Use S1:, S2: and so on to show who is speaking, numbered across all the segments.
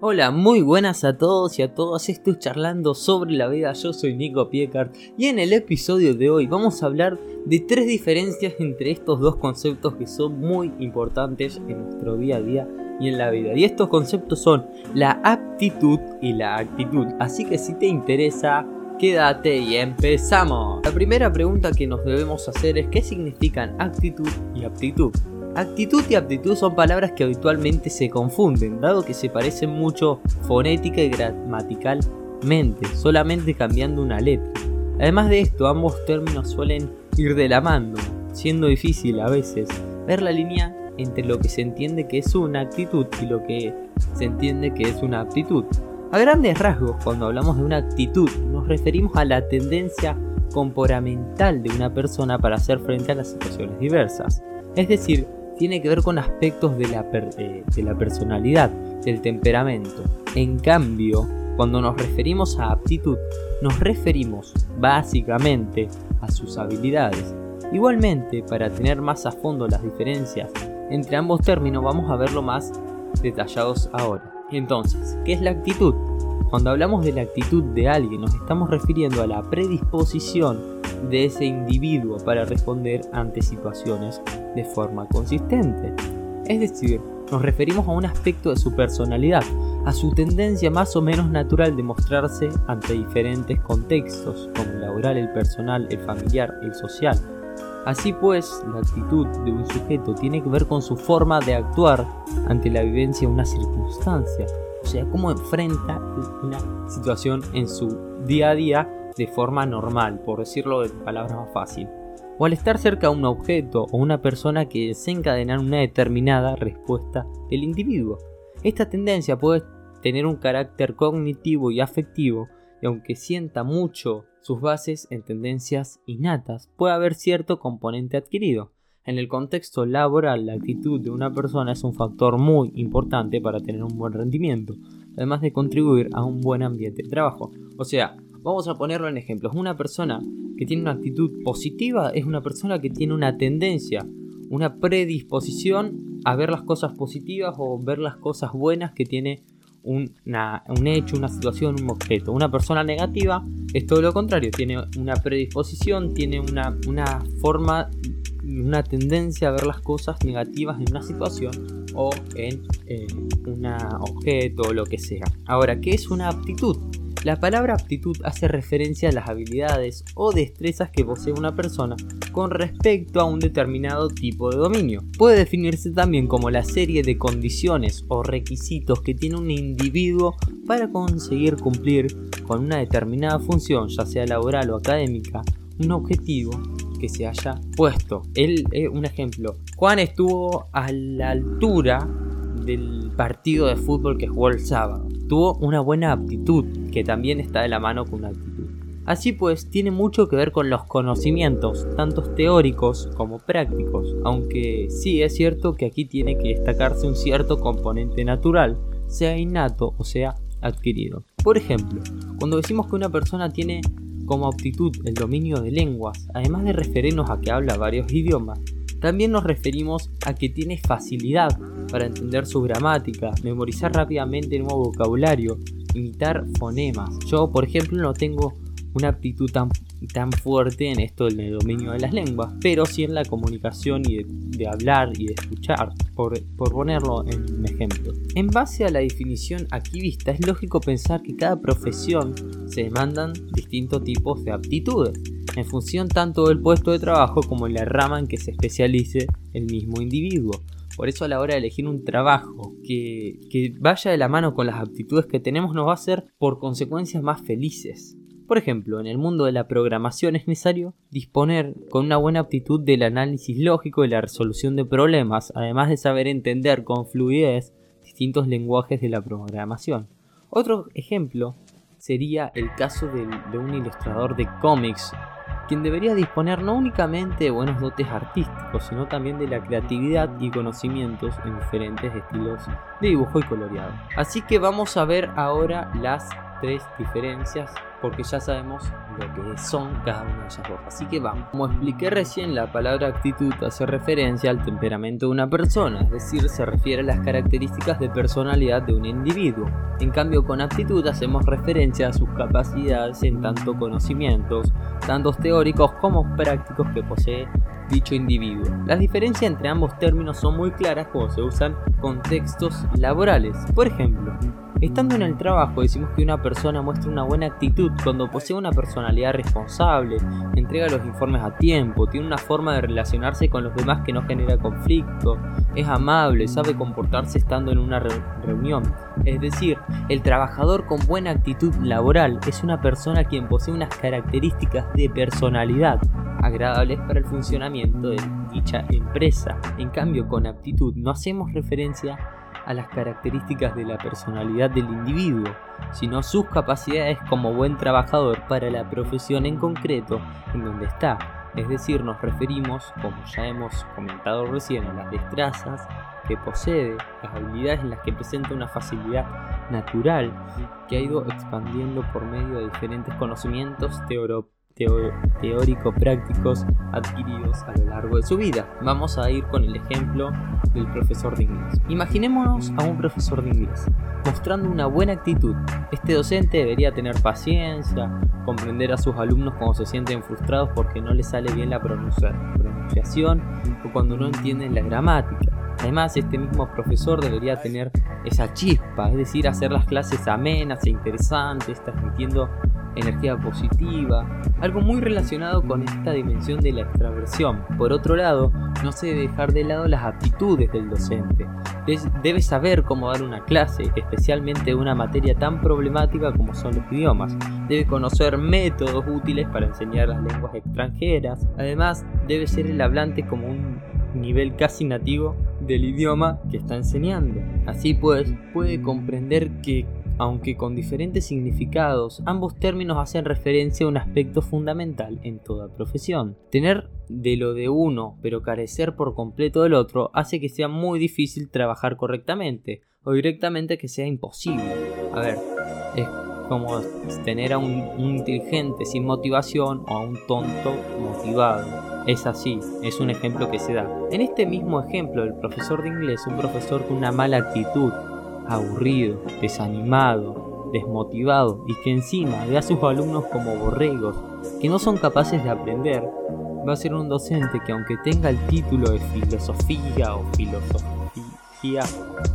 S1: Hola, muy buenas a todos y a todas. Estoy charlando sobre la vida. Yo soy Nico Piecart y en el episodio de hoy vamos a hablar de tres diferencias entre estos dos conceptos que son muy importantes en nuestro día a día y en la vida. Y estos conceptos son la aptitud y la actitud. Así que si te interesa, quédate y empezamos. La primera pregunta que nos debemos hacer es ¿qué significan actitud y aptitud? Actitud y aptitud son palabras que habitualmente se confunden, dado que se parecen mucho fonética y gramaticalmente, solamente cambiando una letra. Además de esto, ambos términos suelen ir de la mano, siendo difícil a veces ver la línea entre lo que se entiende que es una actitud y lo que se entiende que es una aptitud. A grandes rasgos, cuando hablamos de una actitud, nos referimos a la tendencia comportamental de una persona para hacer frente a las situaciones diversas. Es decir, tiene que ver con aspectos de la, eh, de la personalidad, del temperamento. En cambio, cuando nos referimos a aptitud, nos referimos básicamente a sus habilidades. Igualmente, para tener más a fondo las diferencias entre ambos términos, vamos a verlo más detallados ahora. Entonces, ¿qué es la actitud? Cuando hablamos de la actitud de alguien, nos estamos refiriendo a la predisposición de ese individuo para responder ante situaciones de forma consistente. Es decir, nos referimos a un aspecto de su personalidad, a su tendencia más o menos natural de mostrarse ante diferentes contextos, como el laboral, el personal, el familiar, el social. Así pues, la actitud de un sujeto tiene que ver con su forma de actuar ante la vivencia de una circunstancia, o sea, cómo enfrenta una situación en su día a día de forma normal, por decirlo de palabras más fácil, o al estar cerca de un objeto o una persona que desencadena una determinada respuesta del individuo. Esta tendencia puede tener un carácter cognitivo y afectivo, y aunque sienta mucho sus bases en tendencias innatas, puede haber cierto componente adquirido. En el contexto laboral, la actitud de una persona es un factor muy importante para tener un buen rendimiento, además de contribuir a un buen ambiente de trabajo. O sea, Vamos a ponerlo en ejemplos. Una persona que tiene una actitud positiva es una persona que tiene una tendencia, una predisposición a ver las cosas positivas o ver las cosas buenas que tiene un hecho, una situación, un objeto. Una persona negativa es todo lo contrario, tiene una predisposición, tiene una, forma, una tendencia a ver las cosas negativas en una situación o en eh, un objeto o lo que sea. Ahora, ¿qué es una aptitud? La palabra aptitud hace referencia a las habilidades o destrezas que posee una persona con respecto a un determinado tipo de dominio. Puede definirse también como la serie de condiciones o requisitos que tiene un individuo para conseguir cumplir con una determinada función, ya sea laboral o académica, un objetivo que se haya puesto. Él, es un ejemplo, Juan estuvo a la altura del partido de fútbol que jugó el sábado. Tuvo una buena aptitud, que también está de la mano con una actitud. Así pues, tiene mucho que ver con los conocimientos, tanto teóricos como prácticos, aunque sí es cierto que aquí tiene que destacarse un cierto componente natural, sea innato o sea adquirido. Por ejemplo, cuando decimos que una persona tiene como aptitud el dominio de lenguas, además de referirnos a que habla varios idiomas, también nos referimos a que tiene facilidad para entender su gramática, memorizar rápidamente nuevo vocabulario, imitar fonemas. Yo, por ejemplo, no tengo una aptitud tan, tan fuerte en esto del dominio de las lenguas, pero sí en la comunicación y de, hablar y de escuchar, por, por, ponerlo en un ejemplo. En base a la definición aquí vista, es lógico pensar que cada profesión se demandan distintos tipos de aptitudes en función tanto del puesto de trabajo como en la rama en que se especialice el mismo individuo. Por eso a la hora de elegir un trabajo que, que vaya de la mano con las aptitudes que tenemos nos va a hacer por consecuencias más felices. Por ejemplo, en el mundo de la programación es necesario disponer con una buena aptitud del análisis lógico y la resolución de problemas, además de saber entender con fluidez distintos lenguajes de la programación. Otro ejemplo sería el caso de un ilustrador de cómics quien debería disponer no únicamente de buenos dotes artísticos, sino también de la creatividad y conocimientos en diferentes estilos de dibujo y coloreado. Así que vamos a ver ahora las tres diferencias porque ya sabemos lo que son cada una de ellas dos. Así que vamos. Como expliqué recién, la palabra actitud hace referencia al temperamento de una persona, es decir, se refiere a las características de personalidad de un individuo. En cambio, con aptitud hacemos referencia a sus capacidades en tanto conocimientos, tanto teóricos como prácticos que posee dicho individuo. Las diferencias entre ambos términos son muy claras cuando se usan contextos laborales. Por ejemplo, Estando en el trabajo decimos que una persona muestra una buena actitud cuando posee una personalidad responsable, entrega los informes a tiempo, tiene una forma de relacionarse con los demás que no genera conflicto, es amable, sabe comportarse estando en una reunión. Es decir, el trabajador con buena actitud laboral es una persona quien posee unas características de personalidad agradables para el funcionamiento de dicha empresa. En cambio, con aptitud no hacemos referencia a las características de la personalidad del individuo, sino sus capacidades como buen trabajador para la profesión en concreto en donde está. Es decir, nos referimos, como ya hemos comentado recién, a las destrezas que posee, las habilidades en las que presenta una facilidad natural que ha ido expandiendo por medio de diferentes conocimientos teóricos teórico-prácticos adquiridos a lo largo de su vida. Vamos a ir con el ejemplo del profesor de inglés. Imaginémonos a un profesor de inglés mostrando una buena actitud. Este docente debería tener paciencia, comprender a sus alumnos cuando se sienten frustrados porque no les sale bien la pronunciación o cuando no entienden la gramática. Además, este mismo profesor debería tener esa chispa, es decir, hacer las clases amenas e interesantes, transmitiendo energía positiva, algo muy relacionado con esta dimensión de la extraversión. Por otro lado, no se debe dejar de lado las aptitudes del docente. Debe saber cómo dar una clase, especialmente una materia tan problemática como son los idiomas. Debe conocer métodos útiles para enseñar las lenguas extranjeras. Además, debe ser el hablante como un nivel casi nativo del idioma que está enseñando. Así pues, puede comprender que aunque con diferentes significados, ambos términos hacen referencia a un aspecto fundamental en toda profesión. Tener de lo de uno pero carecer por completo del otro hace que sea muy difícil trabajar correctamente o directamente que sea imposible. A ver, es como tener a un, inteligente sin motivación o a un tonto motivado. Es así, es un ejemplo que se da. En este mismo ejemplo del profesor de inglés, un profesor con una mala actitud aburrido, desanimado, desmotivado y que encima ve a sus alumnos como borregos que no son capaces de aprender, va a ser un docente que aunque tenga el título de filosofía o filosofía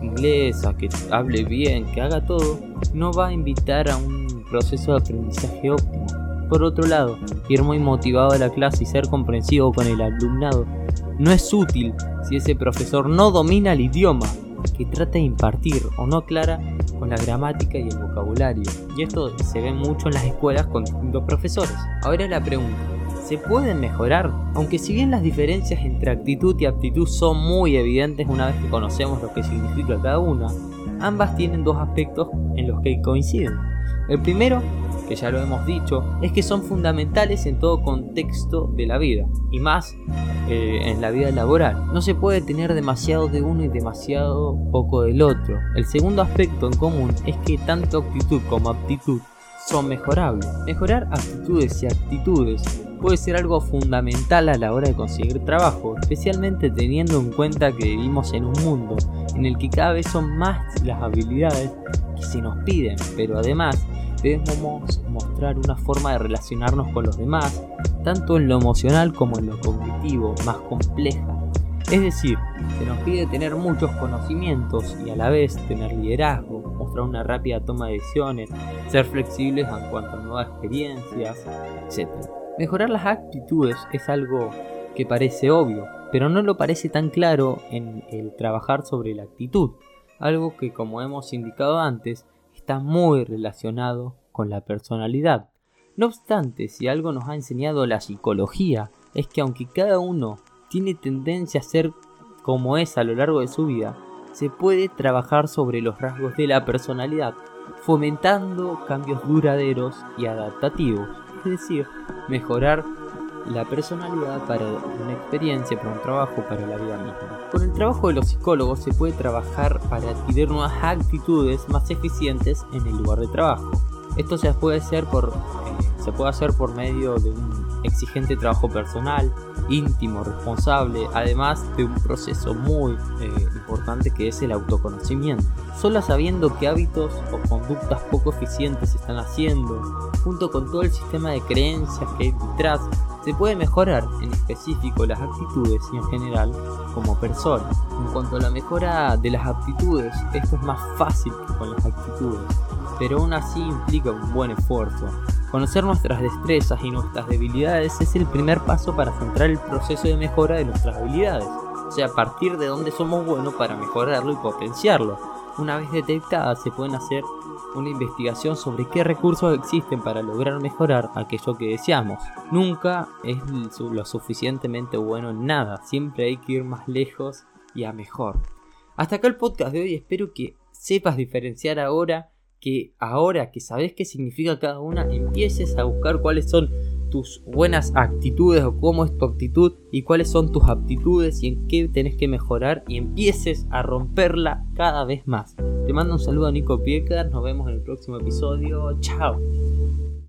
S1: inglesa, que hable bien, que haga todo, no va a invitar a un proceso de aprendizaje óptimo. Por otro lado, ir muy motivado a la clase y ser comprensivo con el alumnado no es útil si ese profesor no domina el idioma que trata de impartir o no clara con la gramática y el vocabulario. Y esto se ve mucho en las escuelas con distintos profesores. Ahora la pregunta, ¿se pueden mejorar? Aunque si bien las diferencias entre actitud y aptitud son muy evidentes una vez que conocemos lo que significa cada una, ambas tienen dos aspectos en los que coinciden. El primero que ya lo hemos dicho, es que son fundamentales en todo contexto de la vida, y más eh, en la vida laboral. No se puede tener demasiado de uno y demasiado poco del otro. El segundo aspecto en común es que tanto actitud como aptitud son mejorables. Mejorar actitudes y actitudes puede ser algo fundamental a la hora de conseguir trabajo, especialmente teniendo en cuenta que vivimos en un mundo en el que cada vez son más las habilidades que se nos piden, pero además debemos mostrar una forma de relacionarnos con los demás, tanto en lo emocional como en lo cognitivo, más compleja. Es decir, se nos pide tener muchos conocimientos y a la vez tener liderazgo, mostrar una rápida toma de decisiones, ser flexibles en cuanto a nuevas experiencias, etc. Mejorar las actitudes es algo que parece obvio, pero no lo parece tan claro en el trabajar sobre la actitud, algo que como hemos indicado antes está muy relacionado con la personalidad. No obstante, si algo nos ha enseñado la psicología, es que aunque cada uno tiene tendencia a ser como es a lo largo de su vida, se puede trabajar sobre los rasgos de la personalidad, fomentando cambios duraderos y adaptativos, es decir, mejorar la personalidad para una experiencia, para un trabajo, para la vida misma. Con el trabajo de los psicólogos se puede trabajar para adquirir nuevas actitudes más eficientes en el lugar de trabajo. Esto se puede hacer por, se puede hacer por medio de un exigente trabajo personal, íntimo, responsable, además de un proceso muy eh, que es el autoconocimiento. Solo sabiendo qué hábitos o conductas poco eficientes se están haciendo, junto con todo el sistema de creencias que hay detrás, se puede mejorar en específico las actitudes y en general como persona. En cuanto a la mejora de las aptitudes, esto es más fácil que con las actitudes, pero aún así implica un buen esfuerzo. Conocer nuestras destrezas y nuestras debilidades es el primer paso para centrar el proceso de mejora de nuestras habilidades, o sea, partir de donde somos buenos para mejorarlo y potenciarlo. Una vez detectadas se pueden hacer una investigación sobre qué recursos existen para lograr mejorar aquello que deseamos. Nunca es lo suficientemente bueno en nada, siempre hay que ir más lejos y a mejor. Hasta acá el podcast de hoy, espero que sepas diferenciar ahora, que ahora que sabes qué significa cada una, empieces a buscar cuáles son tus buenas actitudes o cómo es tu actitud y cuáles son tus aptitudes y en qué tenés que mejorar y empieces a romperla cada vez más. Te mando un saludo a Nico Piekar, nos vemos en el próximo episodio, chao.